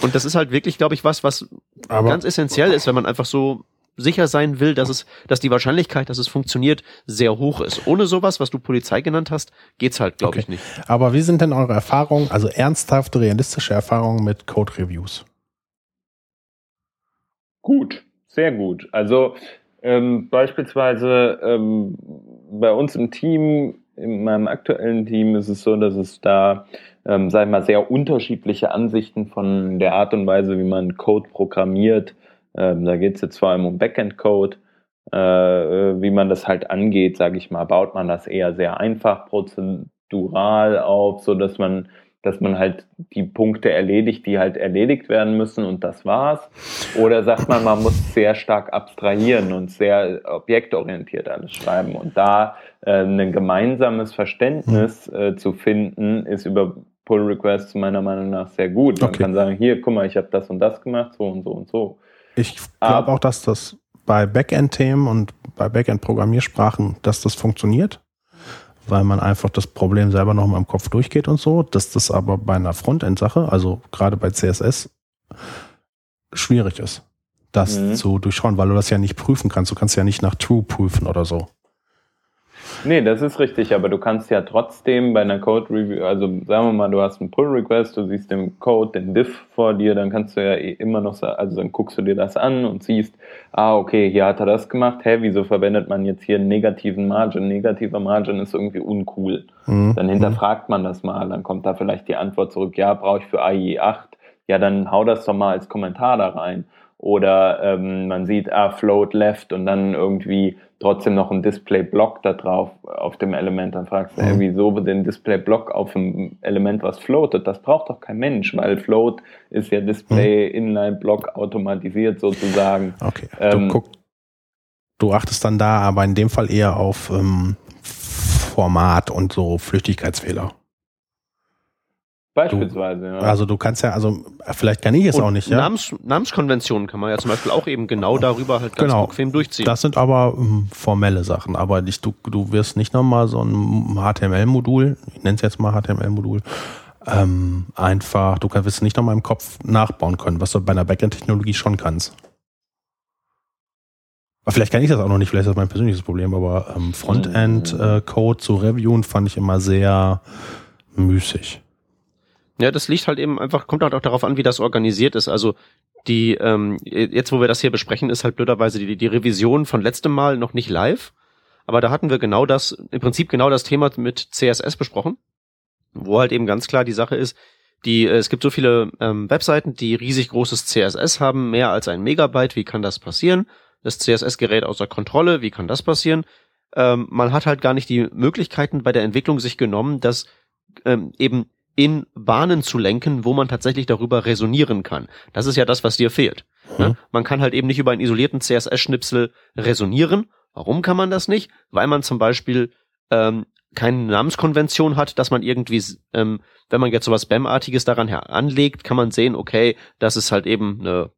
Und das ist halt wirklich, glaube ich, was, was Aber ganz essentiell ist, wenn man einfach so sicher sein will, dass es, dass die Wahrscheinlichkeit, dass es funktioniert, sehr hoch ist. Ohne sowas, was du Polizei genannt hast, geht's halt, glaube okay. ich, nicht. Aber wie sind denn eure Erfahrungen, also ernsthafte, realistische Erfahrungen mit Code Reviews? Gut, sehr gut. Also ähm, beispielsweise ähm, bei uns im Team, in meinem aktuellen Team ist es so, dass es da, ähm, sagen wir mal, sehr unterschiedliche Ansichten von der Art und Weise, wie man Code programmiert, ähm, da geht es jetzt vor allem um Backend-Code. Äh, äh, wie man das halt angeht, sage ich mal, baut man das eher sehr einfach prozedural auf, so dass man dass man halt die Punkte erledigt, die halt erledigt werden müssen und das war's? Oder sagt man, man muss sehr stark abstrahieren und sehr objektorientiert alles schreiben und da äh, ein gemeinsames Verständnis äh, zu finden, ist über Pull Requests meiner Meinung nach sehr gut. Man okay. kann sagen, hier, guck mal, ich habe das und das gemacht, so und so und so. Ich glaube auch, dass das bei Backend-Themen und bei Backend-Programmiersprachen, dass das funktioniert. weil man einfach das Problem selber noch mal im Kopf durchgeht und so, dass das aber bei einer Frontend-Sache, also gerade bei CSS, schwierig ist, das mhm. zu durchschauen, weil du das ja nicht prüfen kannst. Du kannst ja nicht nach True prüfen oder so. Nee, das ist richtig, aber du kannst ja trotzdem bei einer Code Review, also sagen wir mal, du hast einen Pull Request, du siehst den Code, den Diff vor dir, dann kannst du ja eh immer noch, also dann guckst du dir das an und siehst, ah, okay, hier hat er das gemacht, hä, wieso verwendet man jetzt hier einen negativen Margin? Negativer Margin ist irgendwie uncool. Mhm. Dann hinterfragt man das mal, dann kommt da vielleicht die Antwort zurück, ja, brauche ich für AI 8, ja, dann hau das doch mal als Kommentar da rein. Oder ähm, man sieht, ah, float left und dann irgendwie trotzdem noch ein Display-Block da drauf auf dem Element. Dann fragst du, mhm. hey, wieso den Display-Block auf dem Element, was floatet? Das braucht doch kein Mensch, weil Float ist ja Display-Inline-Block automatisiert sozusagen. Okay, ähm, du, guck, du achtest dann da aber in dem Fall eher auf ähm, Format und so Flüchtigkeitsfehler. Beispielsweise, du, ja. Also du kannst ja, also vielleicht kann ich es auch nicht, ja. Namens, Namenskonventionen kann man ja zum Beispiel auch eben genau darüber halt ganz genau. bequem durchziehen. Das sind aber ähm, formelle Sachen, aber nicht, du, du wirst nicht nochmal so ein HTML-Modul, ich nenne es jetzt mal HTML-Modul, ähm, einfach, du wirst nicht nochmal im Kopf nachbauen können, was du bei einer Backend-Technologie schon kannst. Aber vielleicht kann ich das auch noch nicht, vielleicht ist das mein persönliches Problem, aber ähm, Frontend-Code äh, zu reviewen fand ich immer sehr müßig. Ja, das liegt halt eben einfach, kommt halt auch darauf an, wie das organisiert ist. Also die, ähm, jetzt wo wir das hier besprechen, ist halt blöderweise die, die Revision von letztem Mal noch nicht live. Aber da hatten wir genau das, im Prinzip genau das Thema mit CSS besprochen, wo halt eben ganz klar die Sache ist, die, äh, es gibt so viele ähm, Webseiten, die riesig großes CSS haben, mehr als ein Megabyte. Wie kann das passieren? Das CSS gerät außer Kontrolle. Wie kann das passieren? Ähm, man hat halt gar nicht die Möglichkeiten bei der Entwicklung sich genommen, dass ähm, eben in Bahnen zu lenken, wo man tatsächlich darüber resonieren kann. Das ist ja das, was dir fehlt. Mhm. Man kann halt eben nicht über einen isolierten CSS-Schnipsel resonieren. Warum kann man das nicht? Weil man zum Beispiel ähm, keine Namenskonvention hat, dass man irgendwie, ähm, wenn man jetzt sowas Spam-artiges daran anlegt, kann man sehen, okay, das ist halt eben eine,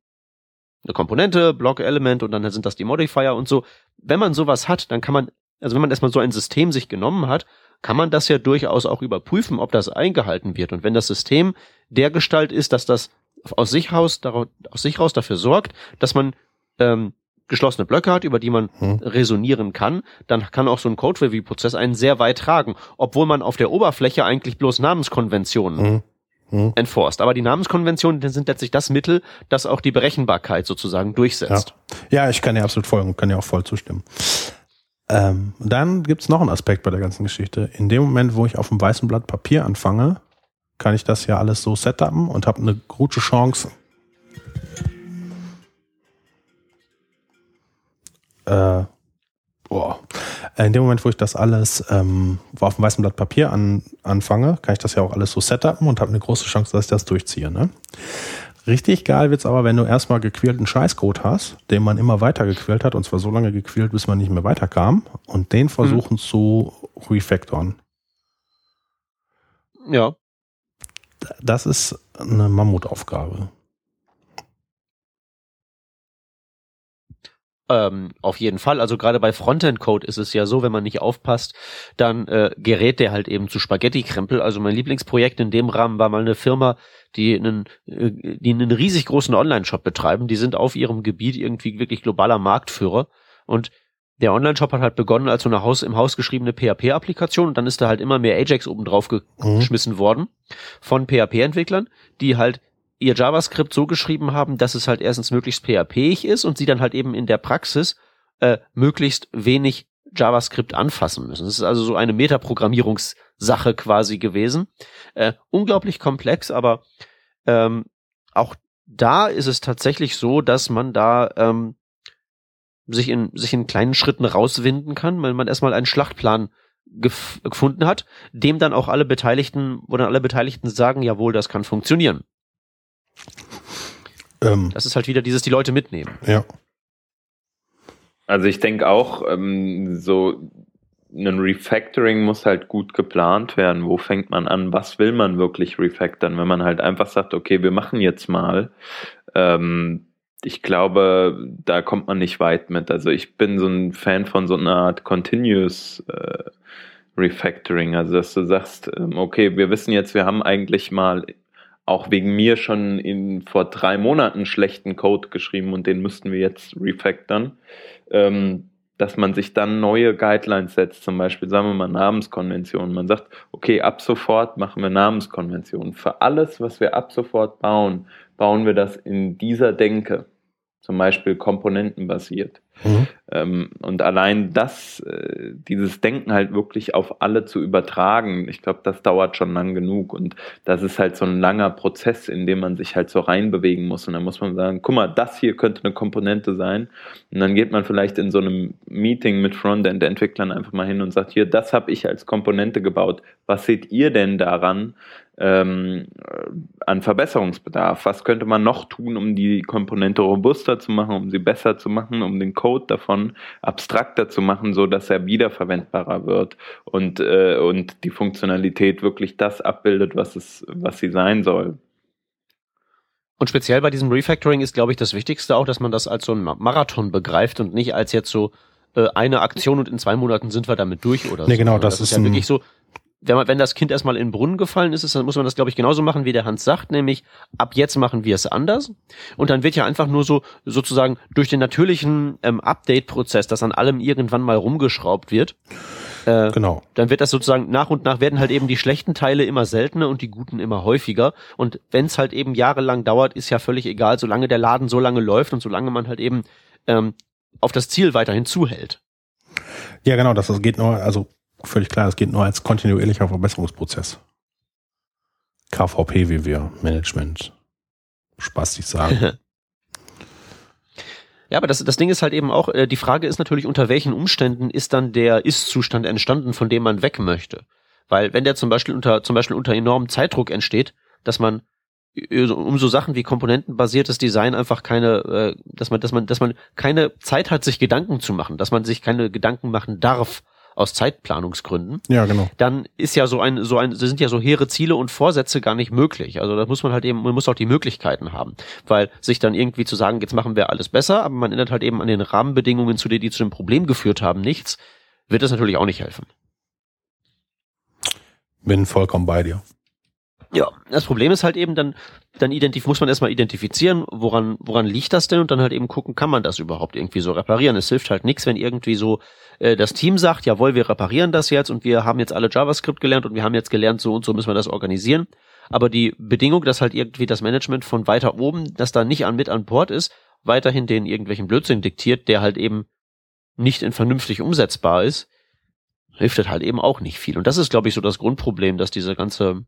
eine Komponente, Block-Element und dann sind das die Modifier und so. Wenn man sowas hat, dann kann man, also wenn man erstmal so ein System sich genommen hat, kann man das ja durchaus auch überprüfen, ob das eingehalten wird. Und wenn das System der Gestalt ist, dass das aus sich raus, aus sich raus dafür sorgt, dass man ähm, geschlossene Blöcke hat, über die man hm. resonieren kann, dann kann auch so ein Code-Review-Prozess einen sehr weit tragen, obwohl man auf der Oberfläche eigentlich bloß Namenskonventionen hm. Hm. enforst. Aber die Namenskonventionen sind letztlich das Mittel, das auch die Berechenbarkeit sozusagen durchsetzt. Ja, ja ich kann ja absolut folgen, kann ja auch voll zustimmen. Ähm, dann gibt es noch einen Aspekt bei der ganzen Geschichte. In dem Moment, wo ich auf dem weißen Blatt Papier anfange, kann ich das ja alles so setupen und habe eine gute Chance, äh, boah. in dem Moment, wo ich das alles ähm, auf dem weißen Blatt Papier an, anfange, kann ich das ja auch alles so setupen und habe eine große Chance, dass ich das durchziehe. Ne? Richtig geil wird's aber, wenn du erstmal gequälten Scheißcode hast, den man immer weiter gequält hat, und zwar so lange gequält, bis man nicht mehr weiterkam, und den versuchen mhm. zu refactoren. Ja. Das ist eine Mammutaufgabe. Ähm, auf jeden Fall. Also gerade bei Frontend-Code ist es ja so, wenn man nicht aufpasst, dann äh, gerät der halt eben zu Spaghetti-Krempel. Also mein Lieblingsprojekt in dem Rahmen war mal eine Firma, die einen, äh, die einen riesig großen Online-Shop betreiben. Die sind auf ihrem Gebiet irgendwie wirklich globaler Marktführer. Und der Online-Shop hat halt begonnen als so eine Haus, im Haus geschriebene PHP-Applikation und dann ist da halt immer mehr Ajax oben drauf mhm. geschmissen mhm. worden von PHP-Entwicklern, die halt ihr JavaScript so geschrieben haben, dass es halt erstens möglichst PHP-ig ist und sie dann halt eben in der Praxis äh, möglichst wenig JavaScript anfassen müssen. Das ist also so eine Metaprogrammierungssache quasi gewesen. Äh, unglaublich komplex, aber ähm, auch da ist es tatsächlich so, dass man da ähm, sich in sich in kleinen Schritten rauswinden kann, wenn man erstmal einen Schlachtplan gef gefunden hat, dem dann auch alle Beteiligten, wo dann alle Beteiligten sagen, jawohl, das kann funktionieren. Ähm, das ist halt wieder dieses, die Leute mitnehmen. Ja. Also ich denke auch, ähm, so ein Refactoring muss halt gut geplant werden. Wo fängt man an? Was will man wirklich refactoren? Wenn man halt einfach sagt, okay, wir machen jetzt mal. Ähm, ich glaube, da kommt man nicht weit mit. Also ich bin so ein Fan von so einer Art Continuous äh, Refactoring. Also, dass du sagst, ähm, okay, wir wissen jetzt, wir haben eigentlich mal auch wegen mir schon in, vor drei Monaten schlechten Code geschrieben und den müssten wir jetzt refactoren. Ähm, dass man sich dann neue Guidelines setzt, zum Beispiel sagen wir mal Namenskonventionen. Man sagt, okay, ab sofort machen wir Namenskonventionen. Für alles, was wir ab sofort bauen, bauen wir das in dieser Denke, zum Beispiel komponentenbasiert. Mhm. Ähm, und allein das, äh, dieses Denken halt wirklich auf alle zu übertragen, ich glaube, das dauert schon lang genug. Und das ist halt so ein langer Prozess, in dem man sich halt so reinbewegen muss. Und dann muss man sagen, guck mal, das hier könnte eine Komponente sein. Und dann geht man vielleicht in so einem Meeting mit Frontend-Entwicklern einfach mal hin und sagt, hier, das habe ich als Komponente gebaut. Was seht ihr denn daran? ähm, an Verbesserungsbedarf? Was könnte man noch tun, um die Komponente robuster zu machen, um sie besser zu machen, um den Code davon abstrakter zu machen, so dass er wiederverwendbarer wird und, äh, und die Funktionalität wirklich das abbildet, was es, was sie sein soll? Und speziell bei diesem Refactoring ist, glaube ich, das Wichtigste auch, dass man das als so ein Marathon begreift und nicht als jetzt so äh, eine Aktion und in zwei Monaten sind wir damit durch oder nee, so. genau, das, das ist, ist ja wirklich so, wenn, man, wenn das Kind erstmal in den Brunnen gefallen ist, dann muss man das, glaube ich, genauso machen, wie der Hans sagt, nämlich ab jetzt machen wir es anders. Und dann wird ja einfach nur so sozusagen durch den natürlichen ähm, Update-Prozess, dass an allem irgendwann mal rumgeschraubt wird. Äh, genau. Dann wird das sozusagen nach und nach werden halt eben die schlechten Teile immer seltener und die guten immer häufiger. Und wenn es halt eben jahrelang dauert, ist ja völlig egal, solange der Laden so lange läuft und solange man halt eben ähm, auf das Ziel weiterhin zuhält. Ja, genau, das geht nur, also völlig klar, es geht nur als kontinuierlicher Verbesserungsprozess. KVP, wie wir Management spaßig sagen. <laughs> Ja, aber das, das Ding ist halt eben auch, äh, die Frage ist natürlich, unter welchen Umständen ist dann der Ist-Zustand entstanden, von dem man weg möchte. Weil wenn der zum Beispiel unter, zum Beispiel unter enormem Zeitdruck entsteht, dass man äh, um so Sachen wie komponentenbasiertes Design einfach keine, äh, dass man, dass man, dass man keine Zeit hat, sich Gedanken zu machen, dass man sich keine Gedanken machen darf, aus Zeitplanungsgründen, ja, genau. dann ist ja so ein, so ein, sind ja so hehre Ziele und Vorsätze gar nicht möglich. Also da muss man halt eben, man muss auch die Möglichkeiten haben. Weil sich dann irgendwie zu sagen, jetzt machen wir alles besser, aber man ändert halt eben an den Rahmenbedingungen, zu denen die zu dem Problem geführt haben, nichts, wird das natürlich auch nicht helfen. Bin vollkommen bei dir. Ja, das Problem ist halt eben dann, dann identif muss man erstmal identifizieren, woran, woran liegt das denn und dann halt eben gucken, kann man das überhaupt irgendwie so reparieren. Es hilft halt nichts, wenn irgendwie so äh, das Team sagt, jawohl, wir reparieren das jetzt und wir haben jetzt alle JavaScript gelernt und wir haben jetzt gelernt, so und so müssen wir das organisieren. Aber die Bedingung, dass halt irgendwie das Management von weiter oben, das da nicht an mit an Bord ist, weiterhin den irgendwelchen Blödsinn diktiert, der halt eben nicht in vernünftig umsetzbar ist, hilft halt eben auch nicht viel. Und das ist, glaube ich, so das Grundproblem, dass diese ganze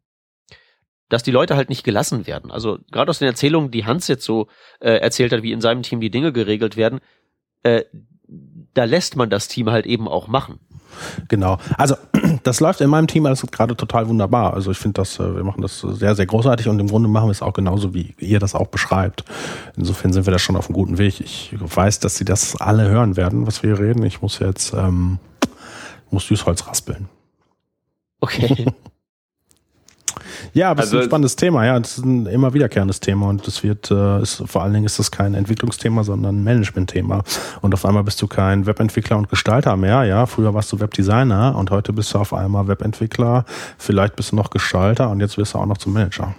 dass die Leute halt nicht gelassen werden. Also gerade aus den Erzählungen, die Hans jetzt so äh, erzählt hat, wie in seinem Team die Dinge geregelt werden, äh, da lässt man das Team halt eben auch machen. Genau. Also <clears throat> das läuft in meinem Team alles gerade total wunderbar. Also ich finde das, äh, wir machen das sehr, sehr großartig und im Grunde machen wir es auch genauso, wie ihr das auch beschreibt. Insofern sind wir da schon auf einem guten Weg. Ich weiß, dass sie das alle hören werden, was wir hier reden. Ich muss jetzt, ähm, muss Süßholz raspeln. Okay. <laughs> Ja, aber also, es ist ein also spannendes Thema, ja. Es ist ein immer wiederkehrendes Thema und es wird, äh, ist, vor allen Dingen ist das kein Entwicklungsthema, sondern ein Managementthema. Und auf einmal bist du kein Webentwickler und Gestalter mehr, ja. Früher warst du Webdesigner und heute bist du auf einmal Webentwickler, vielleicht bist du noch Gestalter und jetzt wirst du auch noch zum Manager.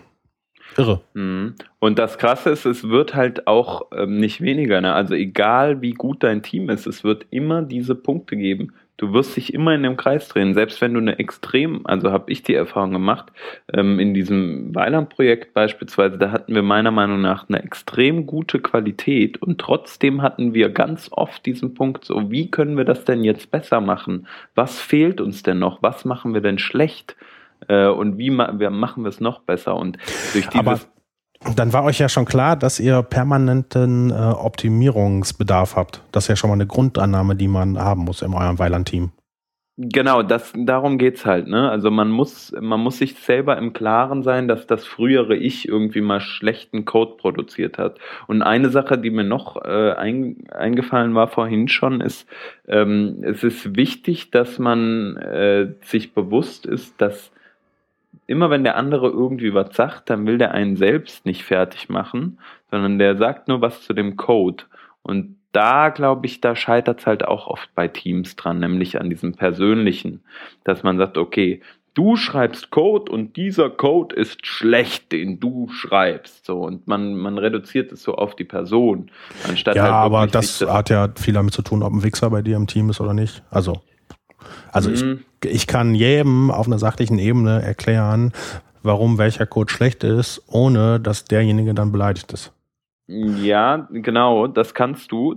Irre. Mhm. Und das Krasse ist, es wird halt auch ähm, nicht weniger. Ne? Also egal wie gut dein Team ist, es wird immer diese Punkte geben. Du wirst dich immer in dem Kreis drehen, selbst wenn du eine extrem, also habe ich die Erfahrung gemacht, ähm, in diesem Weiland-Projekt beispielsweise, da hatten wir meiner Meinung nach eine extrem gute Qualität und trotzdem hatten wir ganz oft diesen Punkt so, wie können wir das denn jetzt besser machen? Was fehlt uns denn noch? Was machen wir denn schlecht? Äh, und wie machen wir es noch besser? Und durch dieses Aber dann war euch ja schon klar, dass ihr permanenten äh, Optimierungsbedarf habt. Das ist ja schon mal eine Grundannahme, die man haben muss in eurem Weiland-Team. Genau, das, darum geht's halt, ne? Also man muss, man muss sich selber im Klaren sein, dass das frühere Ich irgendwie mal schlechten Code produziert hat. Und eine Sache, die mir noch äh, ein, eingefallen war vorhin schon, ist, ähm, es ist wichtig, dass man äh, sich bewusst ist, dass immer wenn der andere irgendwie was sagt, dann will der einen selbst nicht fertig machen, sondern der sagt nur was zu dem Code. Und da glaube ich, da scheitert es halt auch oft bei Teams dran, nämlich an diesem Persönlichen, dass man sagt, okay, du schreibst Code und dieser Code ist schlecht, den du schreibst. So, und man, man reduziert es so auf die Person. Anstatt ja, halt aber das, hat ja viel damit zu tun, ob ein Wichser bei dir im Team ist oder nicht. Also, also mhm. ich, ich kann jedem auf einer sachlichen Ebene erklären, warum welcher Code schlecht ist, ohne dass derjenige dann beleidigt ist. Ja, genau, das kannst du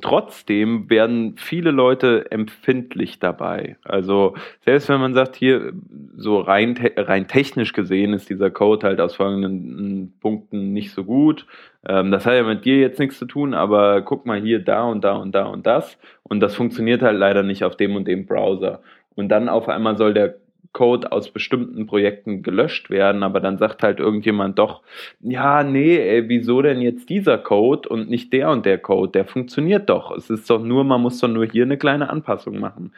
trotzdem werden viele Leute empfindlich dabei. Also selbst wenn man sagt, hier so rein, rein technisch gesehen ist dieser Code halt aus folgenden Punkten nicht so gut. Ähm, das hat ja mit dir jetzt nichts zu tun, aber guck mal hier da und da und da und das. Und das funktioniert halt leider nicht auf dem und dem Browser. Und dann auf einmal soll der Code aus bestimmten Projekten gelöscht werden, aber dann sagt halt irgendjemand doch, ja, nee, ey, wieso denn jetzt dieser Code und nicht der und der Code? Der funktioniert doch. Es ist doch nur, man muss doch nur hier eine kleine Anpassung machen.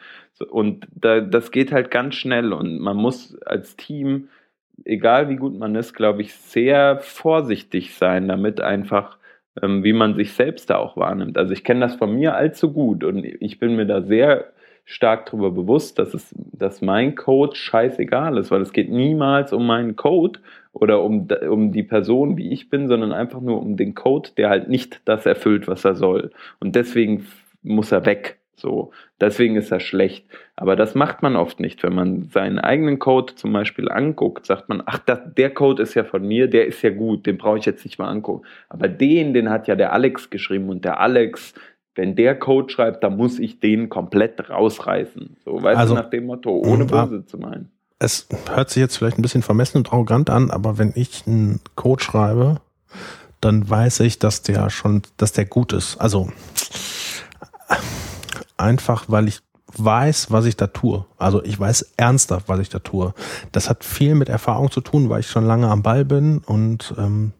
Und da, das geht halt ganz schnell und man muss als Team, egal wie gut man ist, glaube ich, sehr vorsichtig sein, damit einfach ähm, wie man sich selbst da auch wahrnimmt. Also ich kenne das von mir allzu gut und ich bin mir da sehr stark darüber bewusst, dass, es, dass mein Code scheißegal ist, weil es geht niemals um meinen Code oder um, um die Person, wie ich bin, sondern einfach nur um den Code, der halt nicht das erfüllt, was er soll. Und deswegen muss er weg. So, deswegen ist er schlecht. Aber das macht man oft nicht. Wenn man seinen eigenen Code zum Beispiel anguckt, sagt man, ach, das, der Code ist ja von mir, der ist ja gut, den brauche ich jetzt nicht mal angucken. Aber den, den hat ja der Alex geschrieben und der Alex, wenn der Code schreibt, dann muss ich den komplett rausreißen. So, weißt also, du, nach dem Motto, ohne böse zu meinen. Es hört sich jetzt vielleicht ein bisschen vermessen und arrogant an, aber wenn ich einen Code schreibe, dann weiß ich, dass der schon, dass der gut ist. Also einfach, weil ich weiß, was ich da tue. Also ich weiß ernsthaft, was ich da tue. Das hat viel mit Erfahrung zu tun, weil ich schon lange am Ball bin und ähm,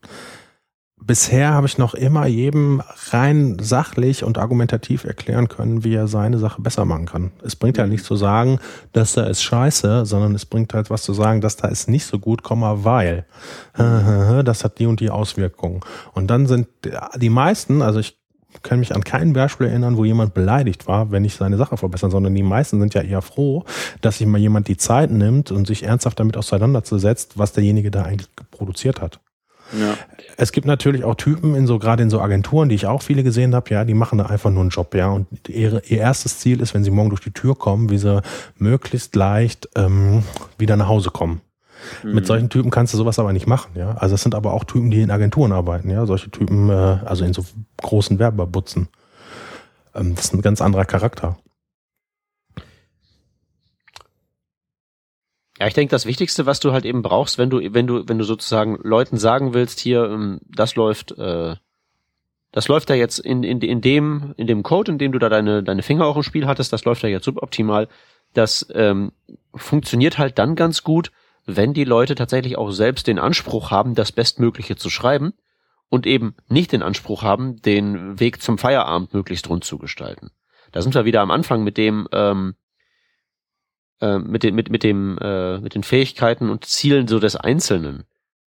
bisher habe ich noch immer jedem rein sachlich und argumentativ erklären können, wie er seine Sache besser machen kann. Es bringt ja nicht zu sagen, dass da ist scheiße, sondern es bringt halt was zu sagen, dass da ist nicht so gut, weil das hat die und die Auswirkungen. Und dann sind die meisten, also ich kann mich an kein Beispiel erinnern, wo jemand beleidigt war, wenn ich seine Sache verbessern, sondern die meisten sind ja eher froh, dass sich mal jemand die Zeit nimmt und sich ernsthaft damit auseinanderzusetzt, was derjenige da eigentlich produziert hat. Ja. Es gibt natürlich auch Typen in so, gerade in so Agenturen, die ich auch viele gesehen habe, ja, die machen da einfach nur einen Job, ja. Und ihr, ihr erstes Ziel ist, wenn sie morgen durch die Tür kommen, wie sie möglichst leicht ähm, wieder nach Hause kommen. Mhm. Mit solchen Typen kannst du sowas aber nicht machen, ja. Also es sind aber auch Typen, die in Agenturen arbeiten, ja. Solche Typen, äh, also in so großen Werberbutzen. Ähm, das ist ein ganz anderer Charakter. Ja, ich denke, das Wichtigste, was du halt eben brauchst, wenn du, wenn du, wenn du sozusagen Leuten sagen willst, hier, ähm, das läuft, äh, das läuft da jetzt in, in, in dem, in dem Code, in dem du da deine, deine Finger auch im Spiel hattest, das läuft da jetzt suboptimal. Das ähm, funktioniert halt dann ganz gut, wenn die Leute tatsächlich auch selbst den Anspruch haben, das Bestmögliche zu schreiben und eben nicht den Anspruch haben, den Weg zum Feierabend möglichst rund zu gestalten. Da sind wir wieder am Anfang mit dem, ähm, äh, mit, den, mit, mit, dem, äh, mit den Fähigkeiten und Zielen so des Einzelnen.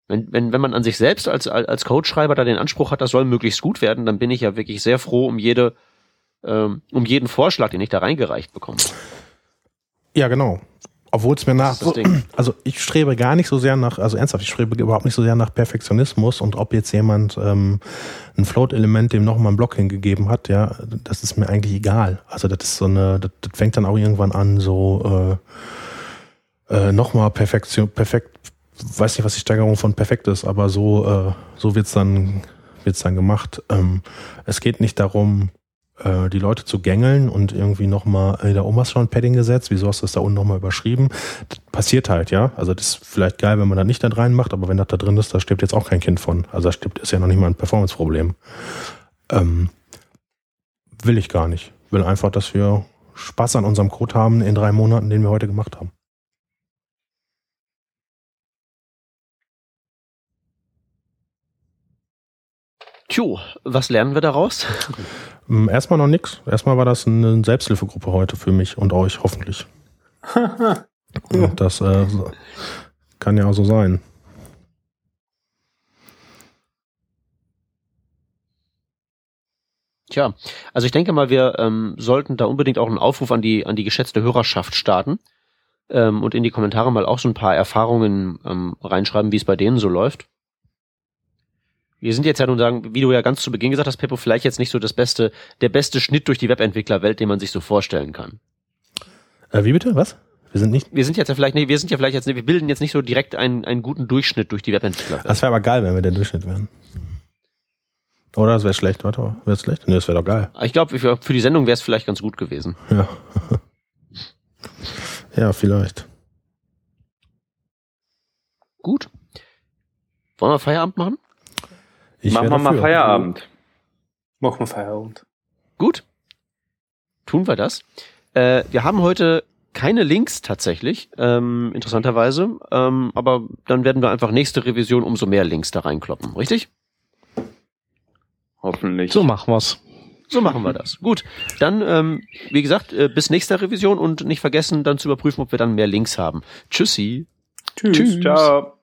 Wenn, wenn, wenn man an sich selbst als, als Codeschreiber da den Anspruch hat, das soll möglichst gut werden, dann bin ich ja wirklich sehr froh um jede, ähm, um jeden Vorschlag, den ich da reingereicht bekomme. Ja, genau. Obwohl es mir nach, <clears throat> also ich strebe gar nicht so sehr nach, also ernsthaft, ich strebe überhaupt nicht so sehr nach Perfektionismus und ob jetzt jemand ähm, ein Float-Element dem nochmal einen Block hingegeben hat, ja, das ist mir eigentlich egal. Also das ist so eine, das, das fängt dann auch irgendwann an, so äh, äh, nochmal Perfektion, perfekt, weiß nicht, was die Steigerung von perfekt ist, aber so, äh, so wird's dann, wird's dann gemacht. Ähm, es geht nicht darum, äh, die Leute zu gängeln und irgendwie nochmal, äh, da oben hast du schon ein Padding gesetzt, wieso hast du das da unten nochmal überschrieben? Das passiert halt, ja. Also das ist vielleicht geil, wenn man da nicht da reinmacht, aber wenn das da drin ist, da stirbt jetzt auch kein Kind von. Also da stirbt, ist ja noch nicht mal ein Performance-Problem. Ähm, will ich gar nicht. Will einfach, dass wir Spaß an unserem Code haben in drei Monaten, den wir heute gemacht haben. Tjo, was lernen wir daraus? Ähm, erstmal noch nichts. Erstmal war das eine Selbsthilfegruppe heute für mich und euch, hoffentlich. <laughs> das äh, kann ja auch so sein. Tja, also ich denke mal, wir ähm, sollten da unbedingt auch einen Aufruf an die an die geschätzte Hörerschaft starten ähm, und in die Kommentare mal auch so ein paar Erfahrungen ähm, reinschreiben, wie es bei denen so läuft. Wir sind jetzt ja nun sagen, wie du ja ganz zu Beginn gesagt hast, Peppo, vielleicht jetzt nicht so das beste, der beste Schnitt durch die Webentwicklerwelt, den man sich so vorstellen kann. Äh, wie bitte? Was? Wir sind nicht. Wir sind jetzt ja vielleicht, nee, wir sind ja vielleicht jetzt, wir bilden jetzt nicht so direkt einen, einen guten Durchschnitt durch die Webentwicklerwelt. Das wäre aber geil, wenn wir der Durchschnitt wären. Oder das wäre schlecht, warte. Wäre schlecht? Nee, das wäre doch geil. Ich glaube, für, für die Sendung wäre es vielleicht ganz gut gewesen. Ja. <laughs> ja, vielleicht. Gut. Wollen wir Feierabend machen? Ich machen wir mal Feierabend. Machen wir Feierabend. Gut. Tun wir das. Äh, wir haben heute keine Links tatsächlich, ähm, interessanterweise. Ähm, aber dann werden wir einfach nächste Revision umso mehr Links da reinkloppen, richtig? Hoffentlich. So machen wir's. So machen wir das. Gut. Dann, ähm, wie gesagt, äh, bis nächster Revision und nicht vergessen, dann zu überprüfen, ob wir dann mehr Links haben. Tschüssi. Tschüss. Tschüss. Ciao.